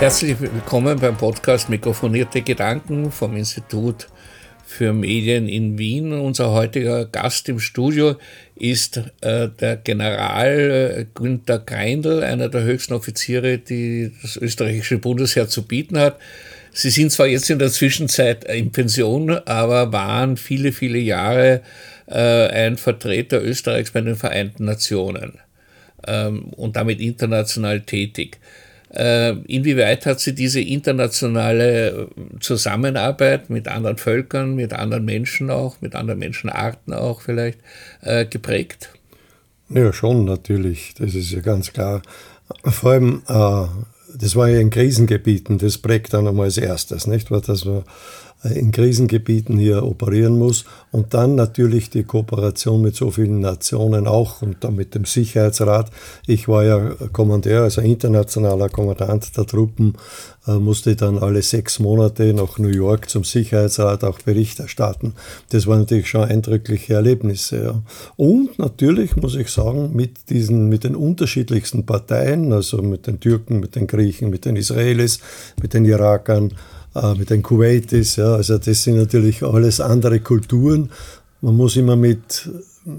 Herzlich willkommen beim Podcast Mikrofonierte Gedanken vom Institut für Medien in Wien. Unser heutiger Gast im Studio ist äh, der General äh, Günther Greindl, einer der höchsten Offiziere, die das österreichische Bundesheer zu bieten hat. Sie sind zwar jetzt in der Zwischenzeit in Pension, aber waren viele, viele Jahre äh, ein Vertreter Österreichs bei den Vereinten Nationen ähm, und damit international tätig. Äh, inwieweit hat sie diese internationale äh, Zusammenarbeit mit anderen Völkern, mit anderen Menschen auch, mit anderen Menschenarten auch vielleicht äh, geprägt? Ja, schon natürlich, das ist ja ganz klar. Vor allem, das war ja in Krisengebieten, das prägt dann einmal als erstes, nicht? Dass man in Krisengebieten hier operieren muss. Und dann natürlich die Kooperation mit so vielen Nationen auch und dann mit dem Sicherheitsrat. Ich war ja Kommandeur, also internationaler Kommandant der Truppen, äh, musste dann alle sechs Monate nach New York zum Sicherheitsrat auch Bericht erstatten. Das waren natürlich schon eindrückliche Erlebnisse. Ja. Und natürlich muss ich sagen, mit diesen, mit den unterschiedlichsten Parteien, also mit den Türken, mit den Griechen, mit den Israelis, mit den Irakern, äh, mit den Kuwaitis. Ja, also das sind natürlich alles andere Kulturen. Man muss immer mit äh,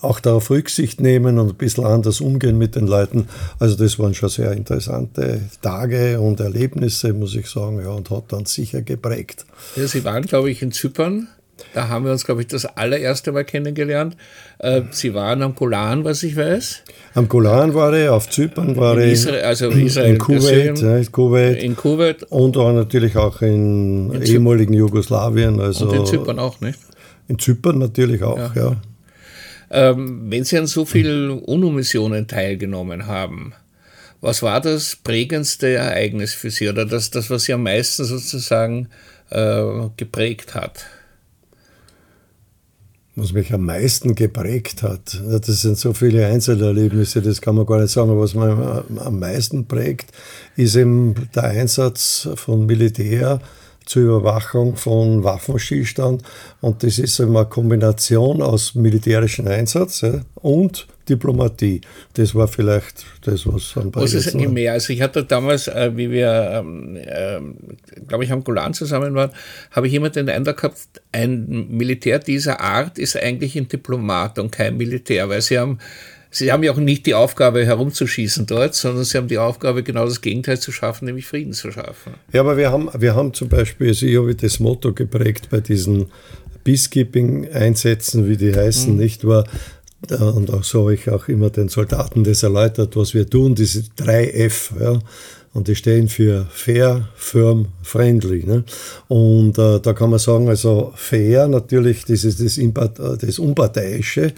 auch darauf Rücksicht nehmen und ein bisschen anders umgehen mit den Leuten. Also das waren schon sehr interessante Tage und Erlebnisse, muss ich sagen, ja, und hat dann sicher geprägt. Ja, Sie waren, glaube ich, in Zypern. Da haben wir uns, glaube ich, das allererste Mal kennengelernt. Äh, Sie waren am Golan, was ich weiß. Am Golan war ich, auf Zypern war in Israel, ich, also Israel, in Kuwait, ja, in Kuwait. In Kuwait. Und auch natürlich auch in, in ehemaligen Jugoslawien. Also und in Zypern auch, nicht? In Zypern natürlich auch, ja. ja. Ähm, wenn Sie an so vielen UNO-Missionen teilgenommen haben, was war das prägendste Ereignis für Sie oder das, das was Sie am meisten sozusagen äh, geprägt hat? Was mich am meisten geprägt hat. Das sind so viele Einzelerlebnisse, das kann man gar nicht sagen. Aber was mich am meisten prägt, ist eben der Einsatz von Militär zur Überwachung von Waffenstillstand. Und das ist eine Kombination aus militärischem Einsatz und Diplomatie. Das war vielleicht das, was am Was ist eigentlich mehr? Also ich hatte damals, äh, wie wir, ähm, äh, glaube ich, am Golan zusammen waren, habe ich immer den Eindruck gehabt, ein Militär dieser Art ist eigentlich ein Diplomat und kein Militär, weil sie haben Sie haben ja auch nicht die Aufgabe, herumzuschießen dort, sondern Sie haben die Aufgabe, genau das Gegenteil zu schaffen, nämlich Frieden zu schaffen. Ja, aber wir haben, wir haben zum Beispiel, also ich habe das Motto geprägt bei diesen Peacekeeping-Einsätzen, wie die heißen, mhm. nicht wahr? Und auch so habe ich auch immer den Soldaten das erläutert, was wir tun, diese drei F. Ja. Und die stehen für fair, firm, friendly. Ne? Und äh, da kann man sagen, also fair natürlich, das ist das, das Unparteiische.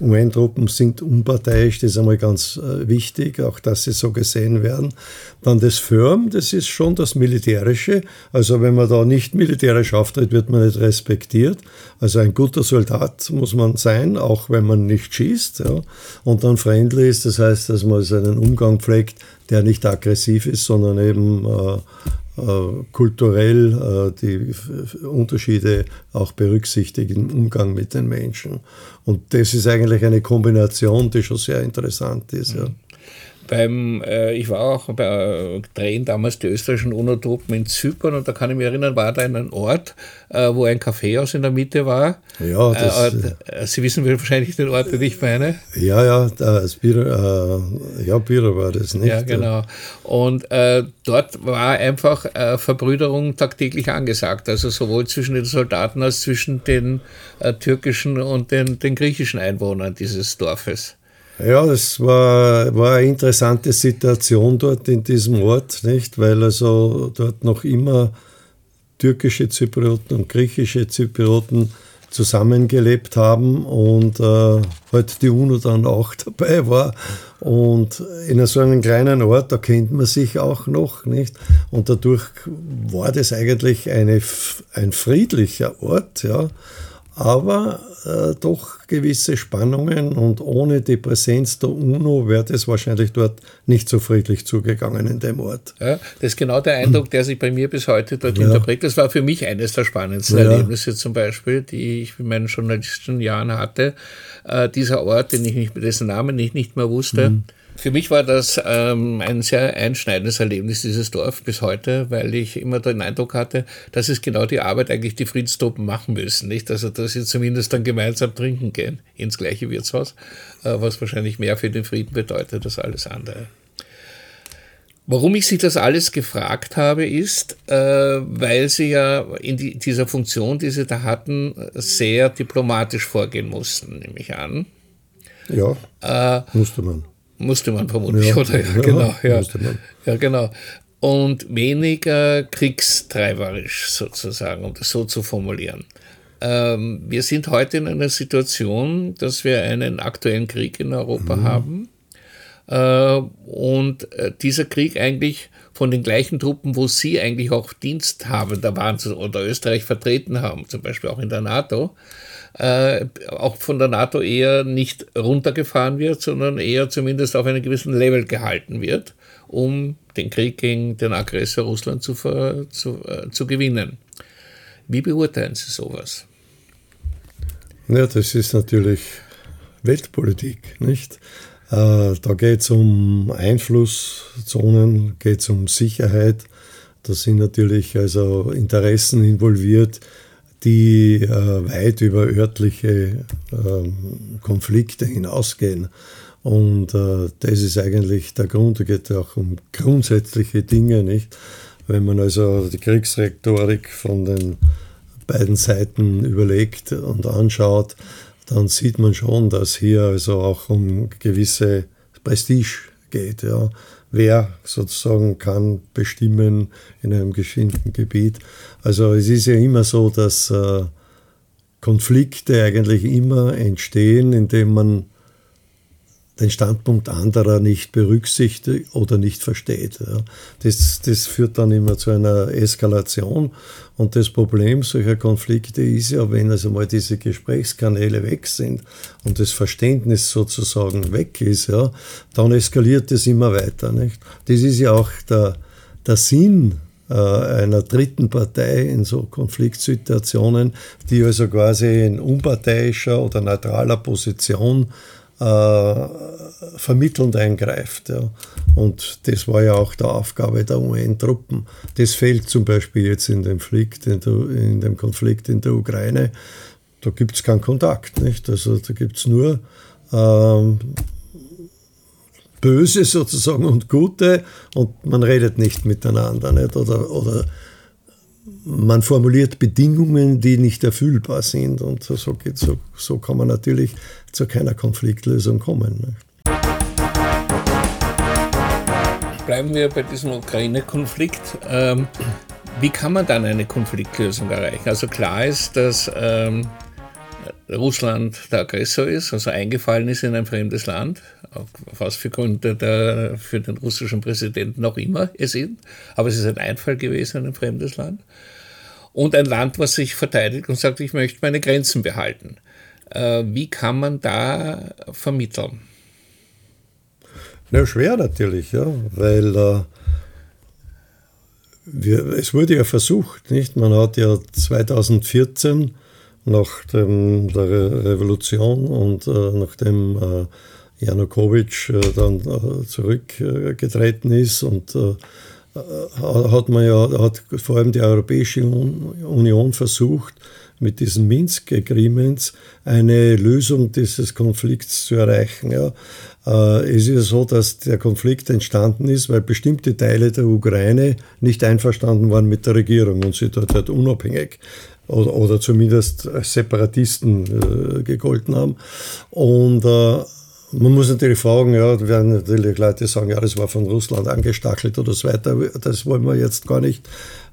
UN-Truppen sind unparteiisch, das ist einmal ganz äh, wichtig, auch dass sie so gesehen werden. Dann das firm, das ist schon das Militärische. Also wenn man da nicht militärisch auftritt, wird man nicht respektiert. Also ein guter Soldat muss man sein, auch wenn man nicht schießt. Ja? Und dann friendly ist, das heißt, dass man seinen Umgang pflegt, der nicht aggressiv ist, sondern eben äh, äh, kulturell äh, die Unterschiede auch berücksichtigt im Umgang mit den Menschen. Und das ist eigentlich eine Kombination, die schon sehr interessant ist. Ja. Beim, äh, ich war auch bei äh, Drehen damals die österreichischen UNO-Truppen in Zypern und da kann ich mich erinnern, war da ein Ort, äh, wo ein Kaffeehaus in der Mitte war. Ja, das, äh, äh, Sie wissen wahrscheinlich den Ort, den ich meine. Ja, ja, das Bier, äh, ja, Bier war das nicht. Ja, genau. Und dort war einfach Verbrüderung tagtäglich angesagt, also sowohl zwischen den Soldaten als zwischen den türkischen und den, den griechischen Einwohnern dieses Dorfes. Ja, das war, war eine interessante Situation dort in diesem Ort, nicht? Weil also dort noch immer türkische Zyprioten und griechische Zyprioten zusammengelebt haben und äh, halt die UNO dann auch dabei war. Und in so einem kleinen Ort, da kennt man sich auch noch, nicht? Und dadurch war das eigentlich eine, ein friedlicher Ort, ja aber äh, doch gewisse Spannungen und ohne die Präsenz der UNO wäre das wahrscheinlich dort nicht so friedlich zugegangen in dem Ort. Ja, das ist genau der Eindruck, der sich bei mir bis heute dort ja. hinterprägt. Das war für mich eines der spannendsten ja. Erlebnisse zum Beispiel, die ich in meinen journalistischen Jahren hatte. Äh, dieser Ort, den ich nicht, dessen Namen ich nicht mehr wusste, mhm Für mich war das ähm, ein sehr einschneidendes Erlebnis, dieses Dorf bis heute, weil ich immer den Eindruck hatte, das ist genau die Arbeit eigentlich, die Friedenstruppen machen müssen. Nicht? Also, dass sie zumindest dann gemeinsam trinken gehen ins gleiche Wirtshaus, äh, was wahrscheinlich mehr für den Frieden bedeutet als alles andere. Warum ich Sie das alles gefragt habe, ist, äh, weil Sie ja in die, dieser Funktion, die Sie da hatten, sehr diplomatisch vorgehen mussten, nehme ich an. Ja, äh, musste man. Musste man vermutlich, ja, oder? Ja, genau, ja. ja, genau. Und weniger kriegstreiberisch sozusagen, um das so zu formulieren. Ähm, wir sind heute in einer Situation, dass wir einen aktuellen Krieg in Europa mhm. haben und äh, dieser Krieg eigentlich von den gleichen Truppen, wo sie eigentlich auch Dienst haben, da waren oder Österreich vertreten haben, zum Beispiel auch in der NATO, äh, auch von der NATO eher nicht runtergefahren wird, sondern eher zumindest auf einem gewissen Level gehalten wird, um den Krieg gegen den Aggressor Russland zu, zu, äh, zu gewinnen. Wie beurteilen Sie sowas? Ja, das ist natürlich Weltpolitik, nicht? Äh, da geht es um Einflusszonen, geht es um Sicherheit. Da sind natürlich also Interessen involviert, die äh, weit über örtliche äh, Konflikte hinausgehen. Und äh, das ist eigentlich der Grund. Da geht es auch um grundsätzliche Dinge, nicht? Wenn man also die Kriegsrhetorik von den beiden Seiten überlegt und anschaut, dann sieht man schon, dass hier also auch um gewisse Prestige geht. Ja. Wer sozusagen kann bestimmen in einem bestimmten Gebiet. Also es ist ja immer so, dass äh, Konflikte eigentlich immer entstehen, indem man den Standpunkt anderer nicht berücksichtigt oder nicht versteht. Das, das führt dann immer zu einer Eskalation. Und das Problem solcher Konflikte ist ja, wenn also mal diese Gesprächskanäle weg sind und das Verständnis sozusagen weg ist, ja, dann eskaliert es immer weiter. Nicht? Das ist ja auch der, der Sinn äh, einer dritten Partei in so Konfliktsituationen, die also quasi in unparteiischer oder neutraler Position äh, vermittelnd eingreift. Ja. Und das war ja auch die Aufgabe der UN-Truppen. Das fehlt zum Beispiel jetzt in dem, Konflikt in, der, in dem Konflikt in der Ukraine. Da gibt es keinen Kontakt. Nicht? Also da gibt es nur ähm, Böse sozusagen und Gute und man redet nicht miteinander. Nicht? Oder, oder man formuliert Bedingungen, die nicht erfüllbar sind. Und so, so, so kann man natürlich zu keiner Konfliktlösung kommen. Ne? Bleiben wir bei diesem Ukraine-Konflikt. Ähm, wie kann man dann eine Konfliktlösung erreichen? Also klar ist, dass ähm, Russland der Aggressor ist, also eingefallen ist in ein fremdes Land, was für Gründe der, für den russischen Präsidenten noch immer es sind. Aber es ist ein Einfall gewesen in ein fremdes Land. Und ein Land, was sich verteidigt und sagt, ich möchte meine Grenzen behalten. Äh, wie kann man da vermitteln? Na, schwer natürlich, ja, weil äh, wir, es wurde ja versucht, nicht? Man hat ja 2014 nach dem, der Revolution und äh, nachdem äh, Janukowitsch äh, dann äh, zurückgetreten ist und äh, hat man ja, hat vor allem die Europäische Union versucht, mit diesen Minsk-Agreements eine Lösung dieses Konflikts zu erreichen. Ja. Es ist ja so, dass der Konflikt entstanden ist, weil bestimmte Teile der Ukraine nicht einverstanden waren mit der Regierung und sie dort halt unabhängig oder, oder zumindest als Separatisten äh, gegolten haben. Und äh, man muss natürlich fragen, ja, werden natürlich Leute sagen, ja, das war von Russland angestachelt oder so weiter. Das wollen wir jetzt gar nicht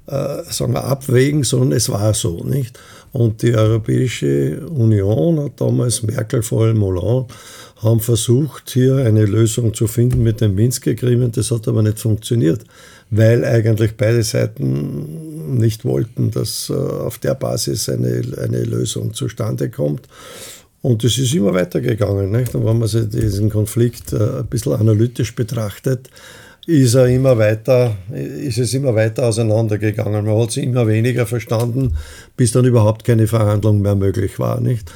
äh, sagen wir, abwägen, sondern es war so, nicht? Und die Europäische Union hat damals, Merkel, vor allem Hollande, haben versucht, hier eine Lösung zu finden mit dem Minsk-Agreement. Das hat aber nicht funktioniert weil eigentlich beide Seiten nicht wollten, dass äh, auf der Basis eine, eine Lösung zustande kommt. Und es ist immer weitergegangen. Nicht? Und wenn man sich diesen Konflikt äh, ein bisschen analytisch betrachtet, ist, er immer weiter, ist es immer weiter auseinandergegangen. Man hat es immer weniger verstanden, bis dann überhaupt keine Verhandlung mehr möglich war. Nicht?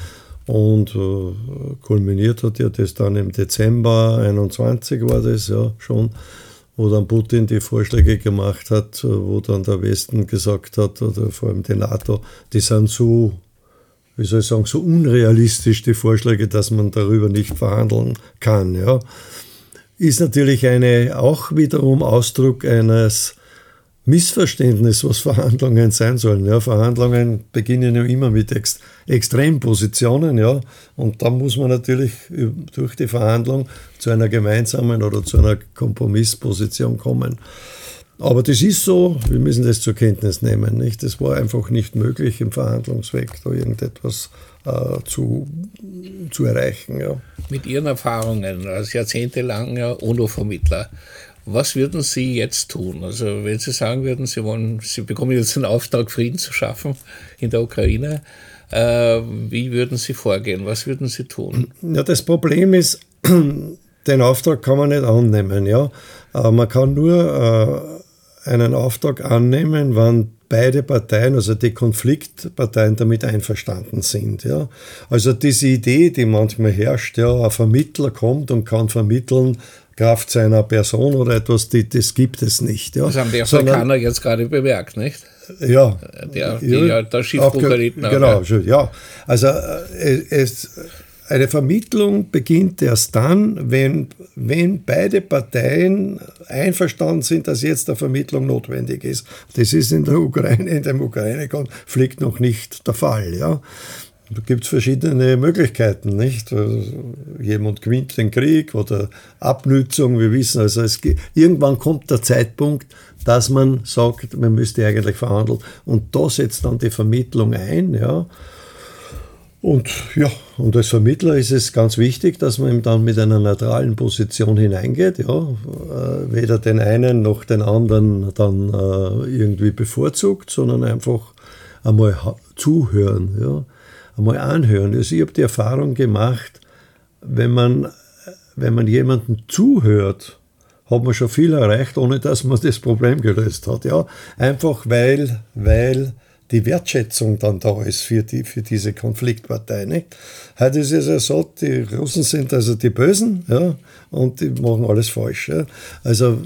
Und äh, kulminiert hat ja das dann im Dezember 21 war das ja schon, wo dann Putin die Vorschläge gemacht hat, wo dann der Westen gesagt hat, oder vor allem die NATO, die sind so, wie soll ich sagen, so unrealistisch, die Vorschläge, dass man darüber nicht verhandeln kann. Ja. Ist natürlich eine, auch wiederum Ausdruck eines Missverständnis, was Verhandlungen sein sollen. Ja, Verhandlungen beginnen ja immer mit Ex Extrempositionen, ja, und dann muss man natürlich durch die Verhandlung zu einer gemeinsamen oder zu einer Kompromissposition kommen. Aber das ist so, wir müssen das zur Kenntnis nehmen. Nicht? Das war einfach nicht möglich im Verhandlungsweg, da irgendetwas äh, zu, zu erreichen. Ja. Mit Ihren Erfahrungen als jahrzehntelanger UNO-Vermittler, was würden Sie jetzt tun? Also wenn Sie sagen würden, Sie wollen, Sie bekommen jetzt den Auftrag, Frieden zu schaffen in der Ukraine, äh, wie würden Sie vorgehen? Was würden Sie tun? Ja, das Problem ist, den Auftrag kann man nicht annehmen. Ja? Äh, man kann nur äh, einen Auftrag annehmen, wann beide Parteien, also die Konfliktparteien, damit einverstanden sind. Ja. Also diese Idee, die manchmal herrscht, ja, ein Vermittler kommt und kann vermitteln, Kraft seiner Person oder etwas, die, das gibt es nicht. Ja. Das haben die Afrikaner jetzt gerade bemerkt, nicht? Ja. Der, die, ja, der Schiffbruch erlitten Genau, ja. Also äh, es, eine Vermittlung beginnt erst dann, wenn, wenn beide Parteien einverstanden sind, dass jetzt eine Vermittlung notwendig ist. Das ist in der Ukraine, in dem Ukraine-Konflikt noch nicht der Fall. Ja. Da gibt es verschiedene Möglichkeiten, nicht? Also, jemand gewinnt den Krieg oder Abnützung, wir wissen, also es, irgendwann kommt der Zeitpunkt, dass man sagt, man müsste eigentlich verhandeln. Und da setzt dann die Vermittlung ein, ja. Und ja, und als Vermittler ist es ganz wichtig, dass man dann mit einer neutralen Position hineingeht, ja, äh, weder den einen noch den anderen dann äh, irgendwie bevorzugt, sondern einfach einmal zuhören, ja einmal anhören. Also ich habe die Erfahrung gemacht, wenn man, wenn man jemandem zuhört, hat man schon viel erreicht, ohne dass man das Problem gelöst hat. Ja? Einfach weil, weil die Wertschätzung dann da ist für, die, für diese Konfliktpartei. Nicht? Heute ist es ja so, die Russen sind also die Bösen ja, und die machen alles falsch. Ja? Also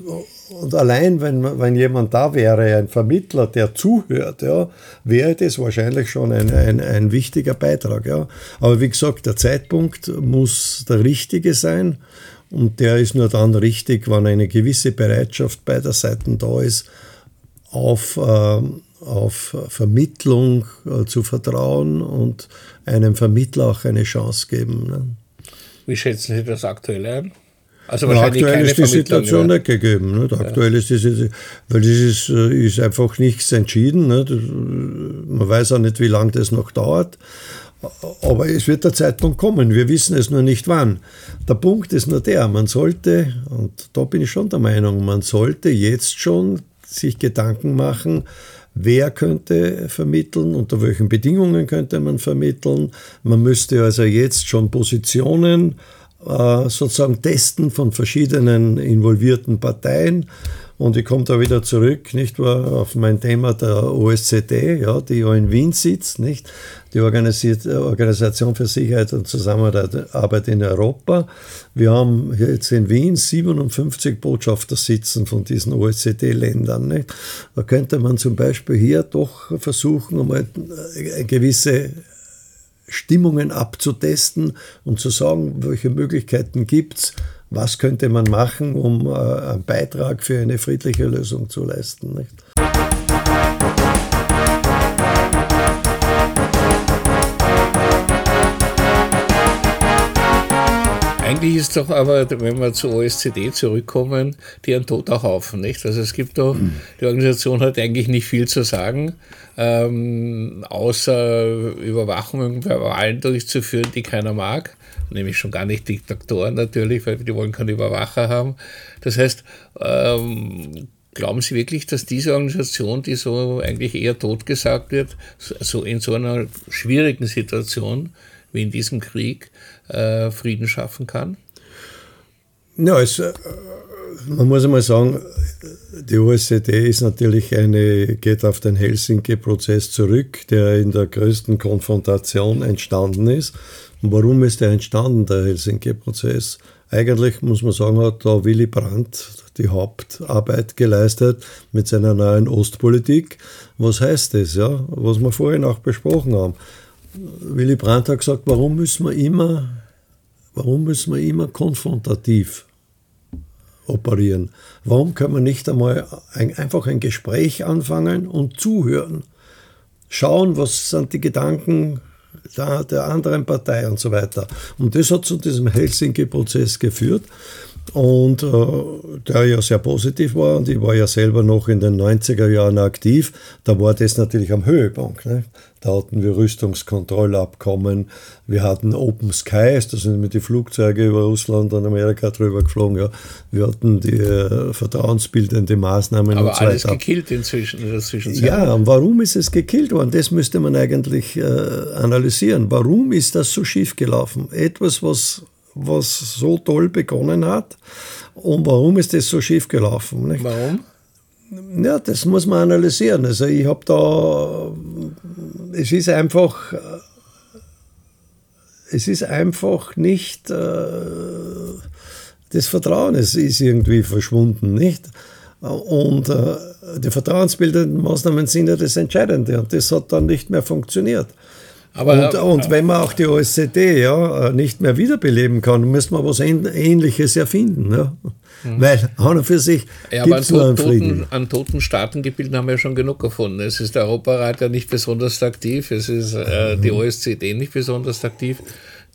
und allein, wenn, wenn jemand da wäre, ein Vermittler, der zuhört, ja, wäre das wahrscheinlich schon ein, ein, ein wichtiger Beitrag. Ja. Aber wie gesagt, der Zeitpunkt muss der richtige sein. Und der ist nur dann richtig, wenn eine gewisse Bereitschaft beider Seiten da ist, auf, äh, auf Vermittlung äh, zu vertrauen und einem Vermittler auch eine Chance geben. Ne. Wie schätzen Sie das aktuell ein? Also aktuell ist die Situation nicht gegeben. Nicht? Aktuell ja. ist diese, weil das ist, äh, ist einfach nichts entschieden. Nicht? Man weiß auch nicht, wie lange das noch dauert. Aber es wird der Zeitpunkt kommen. Wir wissen es nur nicht wann. Der Punkt ist nur der, man sollte, und da bin ich schon der Meinung, man sollte jetzt schon sich Gedanken machen, wer könnte vermitteln, unter welchen Bedingungen könnte man vermitteln. Man müsste also jetzt schon Positionen äh, sozusagen testen von verschiedenen involvierten Parteien. Und ich komme da wieder zurück, nicht wahr, auf mein Thema der OSZE, ja, die ja in Wien sitzt, nicht? Die Organisation für Sicherheit und Zusammenarbeit in Europa. Wir haben jetzt in Wien 57 Botschafter sitzen von diesen OSZE-Ländern, nicht? Da könnte man zum Beispiel hier doch versuchen, um eine gewisse Stimmungen abzutesten und zu sagen, welche Möglichkeiten gibt es, was könnte man machen, um äh, einen Beitrag für eine friedliche Lösung zu leisten. Nicht? Eigentlich ist doch aber, wenn wir zur OSZE zurückkommen, die ein toter Haufen, nicht? Also es gibt doch, die Organisation hat eigentlich nicht viel zu sagen, ähm, außer Überwachungen bei Wahlen durchzuführen, die keiner mag. Nämlich schon gar nicht Diktatoren natürlich, weil die wollen keine Überwacher haben. Das heißt, ähm, Glauben Sie wirklich, dass diese Organisation, die so eigentlich eher totgesagt wird, so in so einer schwierigen Situation wie in diesem Krieg, äh, Frieden schaffen kann? Ja, es, äh, man muss einmal sagen, die OSZE ist natürlich eine, geht auf den Helsinki-Prozess zurück, der in der größten Konfrontation entstanden ist. Und warum ist der entstanden, der Helsinki-Prozess? Eigentlich muss man sagen, hat da Willy Brandt die Hauptarbeit geleistet mit seiner neuen Ostpolitik. Was heißt das, ja? Was wir vorhin auch besprochen haben. Willy Brandt hat gesagt, warum müssen wir immer, warum müssen wir immer konfrontativ operieren? Warum können wir nicht einmal ein, einfach ein Gespräch anfangen und zuhören? Schauen, was sind die Gedanken der, der anderen Partei und so weiter. Und das hat zu diesem Helsinki-Prozess geführt und äh, der ja sehr positiv war und ich war ja selber noch in den 90er Jahren aktiv, da war das natürlich am Höhepunkt. Ne? Da hatten wir Rüstungskontrollabkommen, wir hatten Open Skies, da sind mit die Flugzeuge über Russland und Amerika drüber geflogen. Ja. Wir hatten die äh, vertrauensbildende Maßnahmen Aber und so alles weiter. gekillt inzwischen in der Zwischenzeit. Ja, und warum ist es gekillt worden? Das müsste man eigentlich äh, analysieren. Warum ist das so schief gelaufen? Etwas, was was so toll begonnen hat. Und warum ist das so schief gelaufen? Nicht? Warum? Ja, das muss man analysieren. Also ich habe da, es ist einfach, es ist einfach nicht, äh, das Vertrauen ist, ist irgendwie verschwunden, nicht? Und äh, die vertrauensbildenden Maßnahmen sind ja das Entscheidende und das hat dann nicht mehr funktioniert. Aber, und, und, wenn man auch die OSZE ja, nicht mehr wiederbeleben kann, müsste man was Ähnliches erfinden. Ja? Mhm. Weil an und für sich ja, gibt es nur einen Frieden. An toten Staatengebilden haben wir ja schon genug gefunden. Es ist der Europarat ja nicht besonders aktiv, es ist äh, die OSZE nicht besonders aktiv.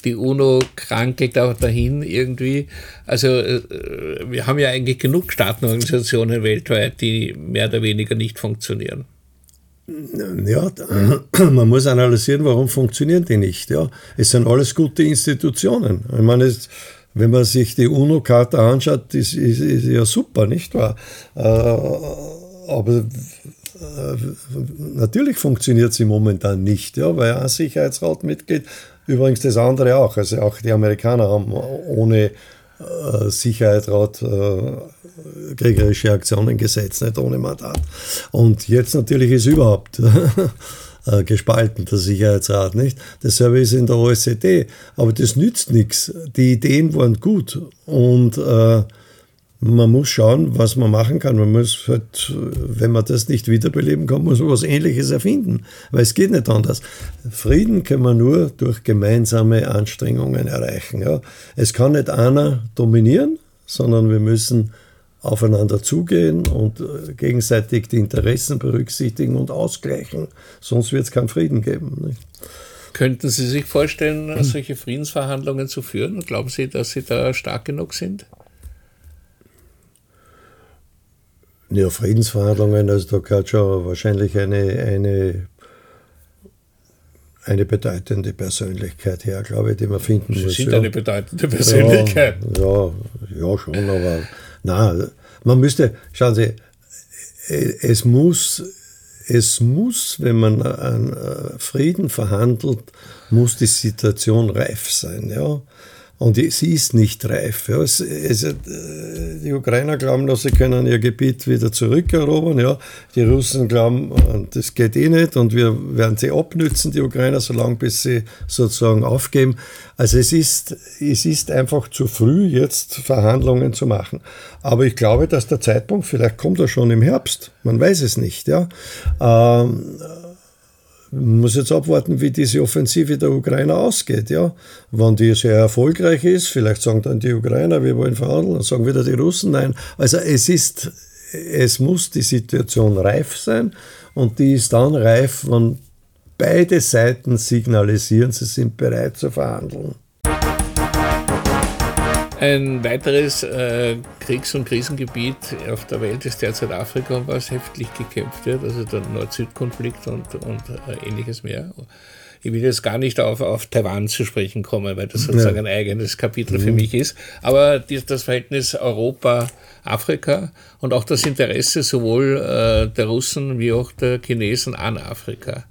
Die UNO krankelt auch dahin irgendwie. Also äh, wir haben ja eigentlich genug Staatenorganisationen weltweit, die mehr oder weniger nicht funktionieren. Ja, man muss analysieren, warum funktionieren die nicht. Ja. Es sind alles gute Institutionen. Ich meine, es, wenn man sich die UNO-Charta anschaut, ist, ist, ist, ja super, nicht wahr? Äh, aber äh, natürlich funktioniert sie momentan nicht, ja, weil ein Sicherheitsratmitglied, übrigens das andere auch, also auch die Amerikaner haben ohne Sicherheitsrat äh, kriegerische Aktionen gesetzt, nicht ohne Mandat. Und jetzt natürlich ist überhaupt äh, gespalten, der Sicherheitsrat, nicht? Dasselbe ist in der OSZE, aber das nützt nichts. Die Ideen waren gut und äh, man muss schauen, was man machen kann. Man muss halt, wenn man das nicht wiederbeleben kann, muss man was Ähnliches erfinden, weil es geht nicht anders. Frieden kann man nur durch gemeinsame Anstrengungen erreichen. Ja. Es kann nicht einer dominieren, sondern wir müssen aufeinander zugehen und äh, gegenseitig die Interessen berücksichtigen und ausgleichen. Sonst wird es keinen Frieden geben. Nicht? Könnten Sie sich vorstellen, solche Friedensverhandlungen zu führen? Glauben Sie, dass Sie da stark genug sind? Ja, Friedensverhandlungen, also da gehört schon wahrscheinlich eine, eine, eine bedeutende Persönlichkeit her, glaube ich, die man finden Sie muss. Sie sind ja. eine bedeutende Persönlichkeit. Ja, ja, schon, aber na, man müsste, schauen Sie, es muss, es muss, wenn man einen Frieden verhandelt, muss die Situation reif sein, ja. Und sie ist nicht reif. Ja. Es, es, äh, die Ukrainer glauben, dass sie können ihr Gebiet wieder zurückerobern. Ja. Die Russen glauben, äh, das geht eh nicht und wir werden sie abnützen, die Ukrainer, solange bis sie sozusagen aufgeben. Also es ist, es ist einfach zu früh, jetzt Verhandlungen zu machen. Aber ich glaube, dass der Zeitpunkt, vielleicht kommt er schon im Herbst, man weiß es nicht. Ja. Ähm, man muss jetzt abwarten, wie diese Offensive der Ukrainer ausgeht. Ja? Wenn die sehr erfolgreich ist, vielleicht sagen dann die Ukrainer, wir wollen verhandeln, dann sagen wieder die Russen nein. Also es ist, es muss die Situation reif sein und die ist dann reif, wenn beide Seiten signalisieren, sie sind bereit zu verhandeln. Ein weiteres äh, Kriegs- und Krisengebiet auf der Welt ist derzeit Afrika, was heftig gekämpft wird, also der Nord-Süd-Konflikt und, und äh, ähnliches mehr. Ich will jetzt gar nicht auf, auf Taiwan zu sprechen kommen, weil das sozusagen ja. ein eigenes Kapitel mhm. für mich ist. Aber die, das Verhältnis Europa-Afrika und auch das Interesse sowohl äh, der Russen wie auch der Chinesen an Afrika.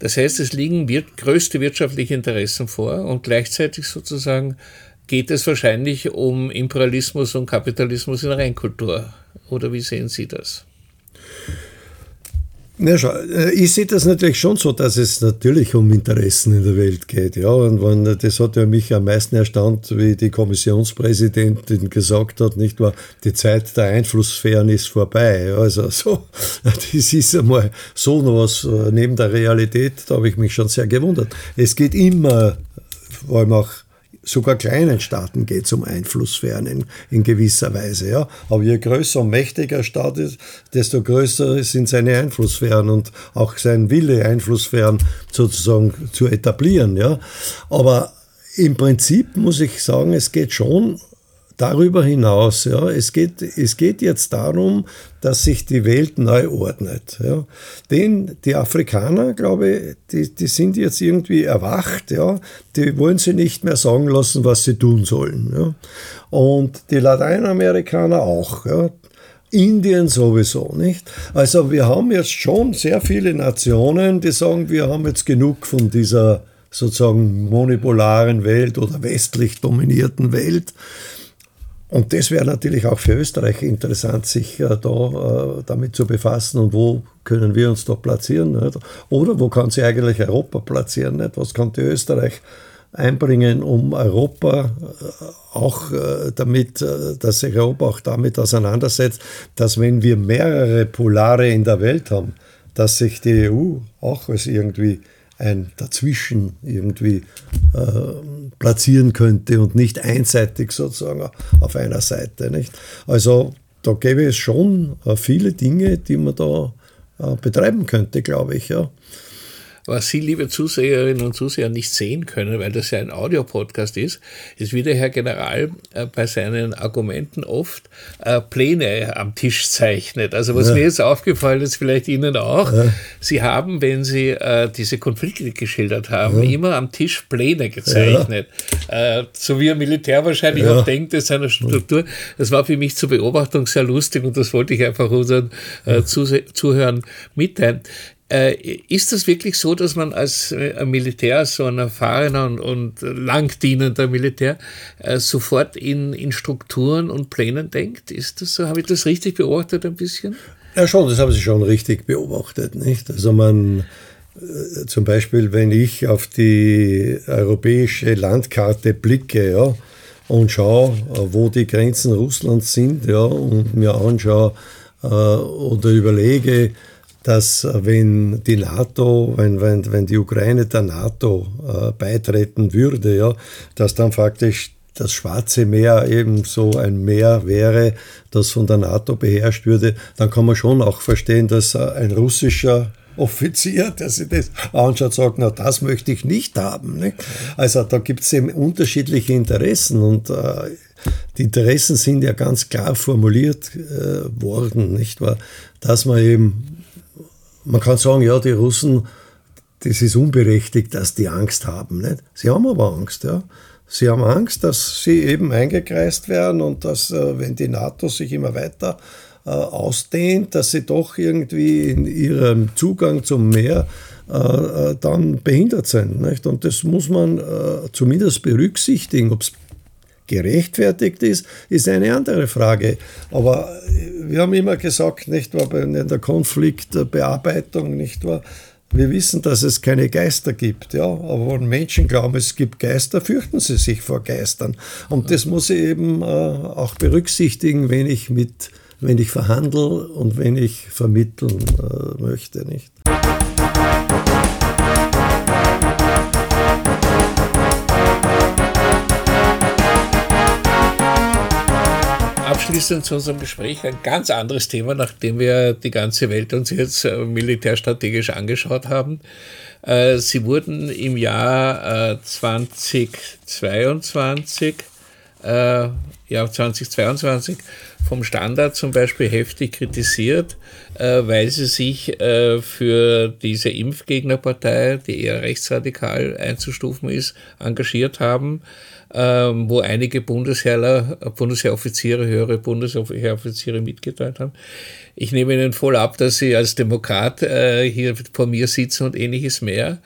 Das heißt, es liegen wir größte wirtschaftliche Interessen vor und gleichzeitig sozusagen geht es wahrscheinlich um Imperialismus und Kapitalismus in Reinkultur. Oder wie sehen Sie das? Ja, schau, äh, ich sehe das natürlich schon so, dass es natürlich um Interessen in der Welt geht. Ja, und wenn, das hat ja mich am meisten erstaunt, wie die Kommissionspräsidentin gesagt hat, nicht wahr, die Zeit der Einflusssphären ist vorbei. Also so, das ist einmal so noch was äh, neben der Realität, da habe ich mich schon sehr gewundert. Es geht immer, vor allem auch sogar kleinen Staaten geht es um Einflusssphären in, in, gewisser Weise. Ja. Aber je größer und mächtiger Staat ist, desto größer sind seine Einflusssphären und auch sein Wille, Einflusssphären sozusagen zu etablieren. Ja. Aber im Prinzip muss ich sagen, es geht schon darüber hinaus, ja, es geht, es geht jetzt darum, dass sich die Welt neu ordnet. Ja. Denn die Afrikaner, glaube ich, die, die sind jetzt irgendwie erwacht, ja. Die wollen sie nicht mehr sagen lassen, was sie tun sollen. Ja. Und die Lateinamerikaner auch. Ja. Indien sowieso, nicht? Also wir haben jetzt schon sehr viele Nationen, die sagen, wir haben jetzt genug von dieser sozusagen monopolaren Welt oder westlich dominierten Welt. Und das wäre natürlich auch für Österreich interessant, sich äh, da äh, damit zu befassen und wo können wir uns da platzieren. Nicht? Oder wo kann sich eigentlich Europa platzieren? Nicht? Was könnte Österreich einbringen, um Europa äh, auch äh, damit, äh, dass sich Europa auch damit auseinandersetzt, dass wenn wir mehrere Polare in der Welt haben, dass sich die EU auch als irgendwie ein Dazwischen irgendwie äh, platzieren könnte und nicht einseitig sozusagen auf einer Seite. Nicht? Also da gäbe es schon äh, viele Dinge, die man da äh, betreiben könnte, glaube ich. Ja. Was Sie, liebe Zuseherinnen und Zuseher, nicht sehen können, weil das ja ein Audiopodcast ist, ist, wie der Herr General äh, bei seinen Argumenten oft äh, Pläne am Tisch zeichnet. Also was ja. mir jetzt aufgefallen ist, vielleicht Ihnen auch, ja. Sie haben, wenn Sie äh, diese Konflikte geschildert haben, ja. immer am Tisch Pläne gezeichnet. Äh, so wie ein Militär wahrscheinlich auch denkt, in seiner Struktur. Das war für mich zur Beobachtung sehr lustig und das wollte ich einfach unseren äh, Zuhörern mitteilen. Äh, ist das wirklich so, dass man als äh, Militär, so ein erfahrener und, und langdienender Militär, äh, sofort in, in Strukturen und Plänen denkt? Ist das so? Habe ich das richtig beobachtet ein bisschen? Ja, schon, das haben Sie schon richtig beobachtet. Nicht? Also man, zum Beispiel, wenn ich auf die europäische Landkarte blicke, ja, und schaue, wo die Grenzen Russlands sind, ja, und mir anschaue äh, oder überlege, dass äh, wenn die NATO, wenn, wenn, wenn die Ukraine der NATO äh, beitreten würde, ja, dass dann faktisch das Schwarze Meer eben so ein Meer wäre, das von der NATO beherrscht würde, dann kann man schon auch verstehen, dass äh, ein russischer Offizier, der sich das anschaut, sagt, na, das möchte ich nicht haben. Nicht? Also da gibt es eben unterschiedliche Interessen und äh, die Interessen sind ja ganz klar formuliert äh, worden, nicht wahr? Dass man eben man kann sagen, ja, die Russen, das ist unberechtigt, dass die Angst haben. Nicht? Sie haben aber Angst, ja. Sie haben Angst, dass sie eben eingekreist werden und dass, äh, wenn die NATO sich immer weiter äh, ausdehnt, dass sie doch irgendwie in ihrem Zugang zum Meer äh, dann behindert sind. Nicht? Und das muss man zumindest berücksichtigen. Ob es gerechtfertigt ist, ist eine andere Frage. Aber wir haben immer gesagt, nicht wahr, in der Konfliktbearbeitung, nicht wahr, wir wissen, dass es keine Geister gibt, ja, aber wenn Menschen glauben, es gibt Geister, fürchten sie sich vor Geistern. Und das muss ich eben äh, auch berücksichtigen, wenn ich mit, wenn ich verhandle und wenn ich vermitteln äh, möchte, nicht. Abschließend zu unserem Gespräch ein ganz anderes Thema, nachdem wir die ganze Welt uns jetzt äh, militärstrategisch angeschaut haben. Äh, sie wurden im Jahr 2022, äh, ja 2022 vom Standard zum Beispiel heftig kritisiert, weil sie sich für diese Impfgegnerpartei, die eher rechtsradikal einzustufen ist, engagiert haben ähm, wo einige Bundesheerler, Bundesheeroffiziere, höhere Bundesheeroffiziere mitgeteilt haben. Ich nehme Ihnen voll ab, dass Sie als Demokrat äh, hier vor mir sitzen und ähnliches mehr.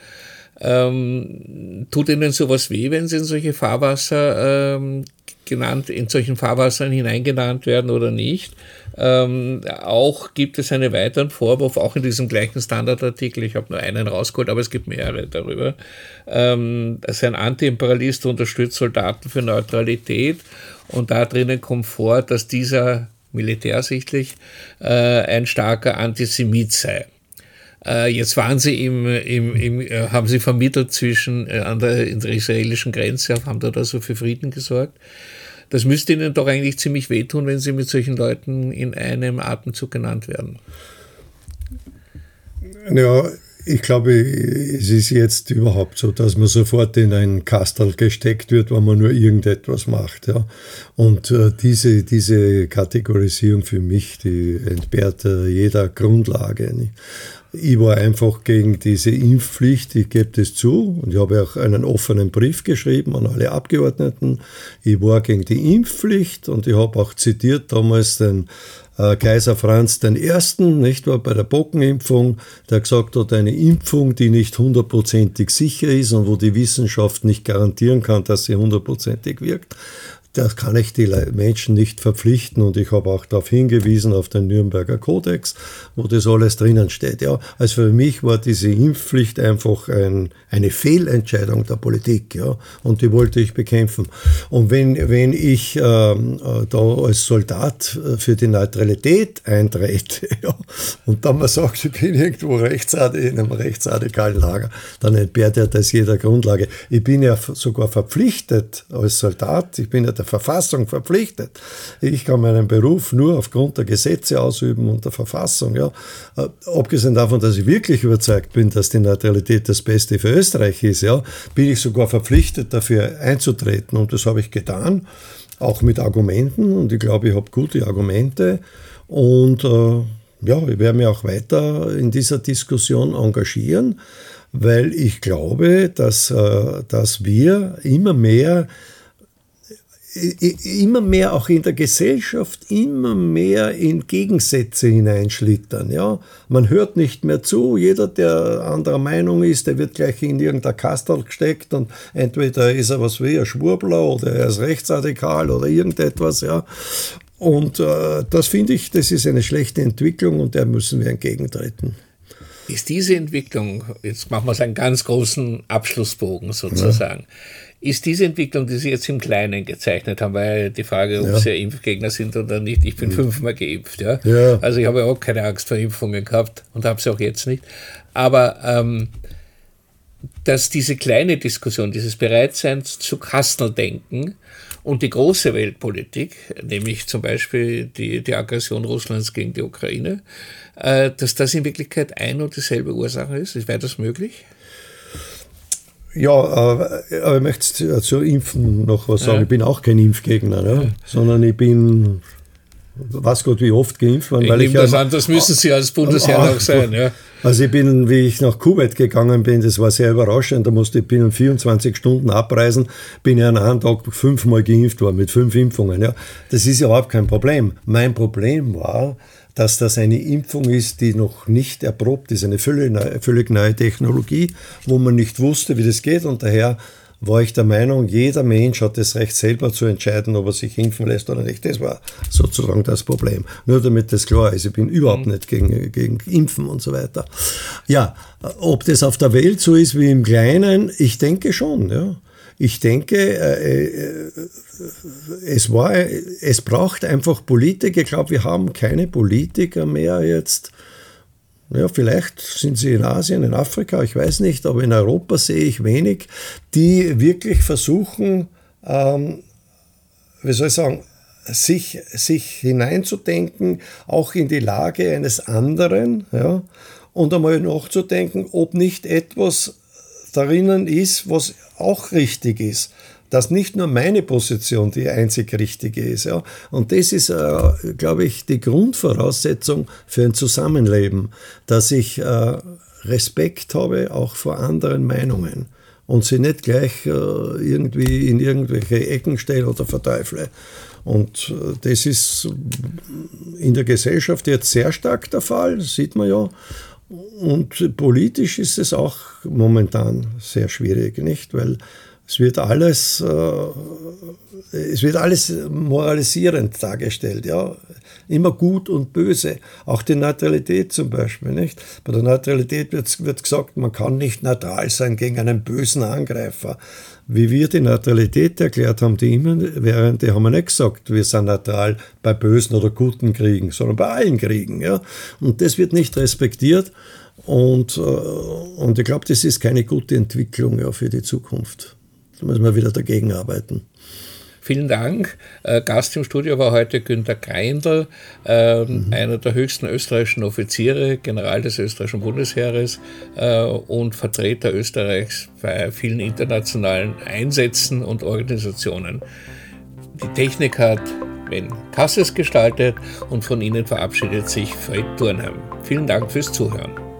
Ähm, tut Ihnen sowas weh, wenn Sie in solche Fahrwasser ähm, genannt, in solchen Fahrwassern hineingenannt werden oder nicht? Ähm, auch gibt es einen weiteren Vorwurf, auch in diesem gleichen Standardartikel, ich habe nur einen rausgeholt, aber es gibt mehrere darüber, ähm, dass ein Antiimperialist unterstützt Soldaten für Neutralität und da drinnen kommt vor, dass dieser militärsichtlich äh, ein starker Antisemit sei. Äh, jetzt waren sie im, im, im, äh, haben sie vermittelt zwischen äh, an der, der israelischen Grenze, haben dort also für Frieden gesorgt. Das müsste ihnen doch eigentlich ziemlich wehtun, wenn sie mit solchen Leuten in einem Atemzug genannt werden. Ja, ich glaube, es ist jetzt überhaupt so, dass man sofort in ein Kastel gesteckt wird, wenn man nur irgendetwas macht. Ja. Und äh, diese, diese Kategorisierung für mich, die entbehrt äh, jeder Grundlage. Nicht? Ich war einfach gegen diese Impfpflicht, ich gebe das zu und ich habe auch einen offenen Brief geschrieben an alle Abgeordneten. Ich war gegen die Impfpflicht und ich habe auch zitiert damals den äh, Kaiser Franz I., nicht wahr, bei der Bockenimpfung, der gesagt hat, eine Impfung, die nicht hundertprozentig sicher ist und wo die Wissenschaft nicht garantieren kann, dass sie hundertprozentig wirkt, das kann ich die Menschen nicht verpflichten und ich habe auch darauf hingewiesen, auf den Nürnberger Kodex, wo das alles drinnen steht. Ja, also für mich war diese Impfpflicht einfach ein, eine Fehlentscheidung der Politik ja, und die wollte ich bekämpfen. Und wenn, wenn ich ähm, äh, da als Soldat äh, für die Neutralität eintrete ja, und dann mal sagt, ich bin irgendwo rechtsradikal, in einem rechtsradikalen Lager, dann entbehrt ja das jeder Grundlage. Ich bin ja sogar verpflichtet als Soldat, ich bin ja der der Verfassung verpflichtet. Ich kann meinen Beruf nur aufgrund der Gesetze ausüben und der Verfassung. Ja. Äh, abgesehen davon, dass ich wirklich überzeugt bin, dass die Neutralität das Beste für Österreich ist, ja, bin ich sogar verpflichtet, dafür einzutreten. Und das habe ich getan, auch mit Argumenten. Und ich glaube, ich habe gute Argumente. Und äh, ja, ich werde mich auch weiter in dieser Diskussion engagieren, weil ich glaube, dass, äh, dass wir immer mehr immer mehr auch in der Gesellschaft immer mehr in Gegensätze hineinschlittern. Ja? Man hört nicht mehr zu, jeder, der anderer Meinung ist, der wird gleich in irgendein Kastel gesteckt und entweder ist er was wie ein Schwurbler oder er ist rechtsradikal oder irgendetwas. Ja? Und äh, das finde ich, das ist eine schlechte Entwicklung und der müssen wir entgegentreten. Ist diese Entwicklung, jetzt machen wir es einen ganz großen Abschlussbogen sozusagen, ja ist diese Entwicklung, die Sie jetzt im Kleinen gezeichnet haben, weil die Frage, ob ja. Sie Impfgegner sind oder nicht, ich bin mhm. fünfmal geimpft. Ja? ja? Also ich habe auch keine Angst vor Impfungen gehabt und habe sie auch jetzt nicht. Aber ähm, dass diese kleine Diskussion, dieses Bereitsein zu Kasteldenken und die große Weltpolitik, nämlich zum Beispiel die, die Aggression Russlands gegen die Ukraine, äh, dass das in Wirklichkeit ein und dieselbe Ursache ist? Wäre das möglich? Ja, äh, aber ich möchte zu Impfen noch was sagen. Ja. Ich bin auch kein Impfgegner, ne? sondern ich bin, was Gott, wie oft geimpft worden. Ich weil ich das ja, an, das müssen Sie als Bundesheer auch sein. Ja. Also ich bin, wie ich nach Kuwait gegangen bin, das war sehr überraschend, da musste ich binnen 24 Stunden abreisen, bin ich an einem Tag fünfmal geimpft worden, mit fünf Impfungen. Ja. Das ist ja überhaupt kein Problem. Mein Problem war, dass das eine Impfung ist, die noch nicht erprobt ist, eine völlig neue, Technologie, wo man nicht wusste, wie das geht und daher war ich der Meinung, jeder Mensch hat das Recht selber zu entscheiden, ob er sich impfen lässt oder nicht. Das war sozusagen das Problem. Nur damit das klar ist, ich bin überhaupt nicht gegen, gegen Impfen und so weiter. Ja, ob das auf der Welt so ist wie im Kleinen, ich denke schon, ja. Ich denke, äh, äh, es, war, es braucht einfach Politiker. Ich glaube, wir haben keine Politiker mehr jetzt. Ja, vielleicht sind sie in Asien, in Afrika, ich weiß nicht, aber in Europa sehe ich wenig, die wirklich versuchen, ähm, wie soll ich sagen, sich, sich hineinzudenken, auch in die Lage eines anderen, ja, und einmal nachzudenken, ob nicht etwas darinnen ist, was auch richtig ist. Dass nicht nur meine Position die einzig richtige ist. Ja. Und das ist, äh, glaube ich, die Grundvoraussetzung für ein Zusammenleben, dass ich äh, Respekt habe auch vor anderen Meinungen und sie nicht gleich äh, irgendwie in irgendwelche Ecken stelle oder verteufle. Und äh, das ist in der Gesellschaft jetzt sehr stark der Fall, sieht man ja. und politisch ist es auch momentan sehr schwierig, nicht? Weil es wird alles, äh, es wird alles moralisierend dargestellt, ja. Immer gut und böse. Auch die Neutralität zum Beispiel, nicht? Bei der Neutralität wird, wird gesagt, man kann nicht neutral sein gegen einen bösen Angreifer. Wie wir die Neutralität erklärt haben, die immer während, die haben wir nicht gesagt, wir sind neutral bei bösen oder guten Kriegen, sondern bei allen Kriegen, ja. Und das wird nicht respektiert. Und, äh, und ich glaube, das ist keine gute Entwicklung ja, für die Zukunft. Da müssen wir wieder dagegen arbeiten. Vielen Dank. Äh, Gast im Studio war heute Günter Greindl, äh, mhm. einer der höchsten österreichischen Offiziere, General des österreichischen Bundesheeres äh, und Vertreter Österreichs bei vielen internationalen Einsätzen und Organisationen. Die Technik hat Ben Kasses gestaltet und von Ihnen verabschiedet sich Fred Turnheim. Vielen Dank fürs Zuhören.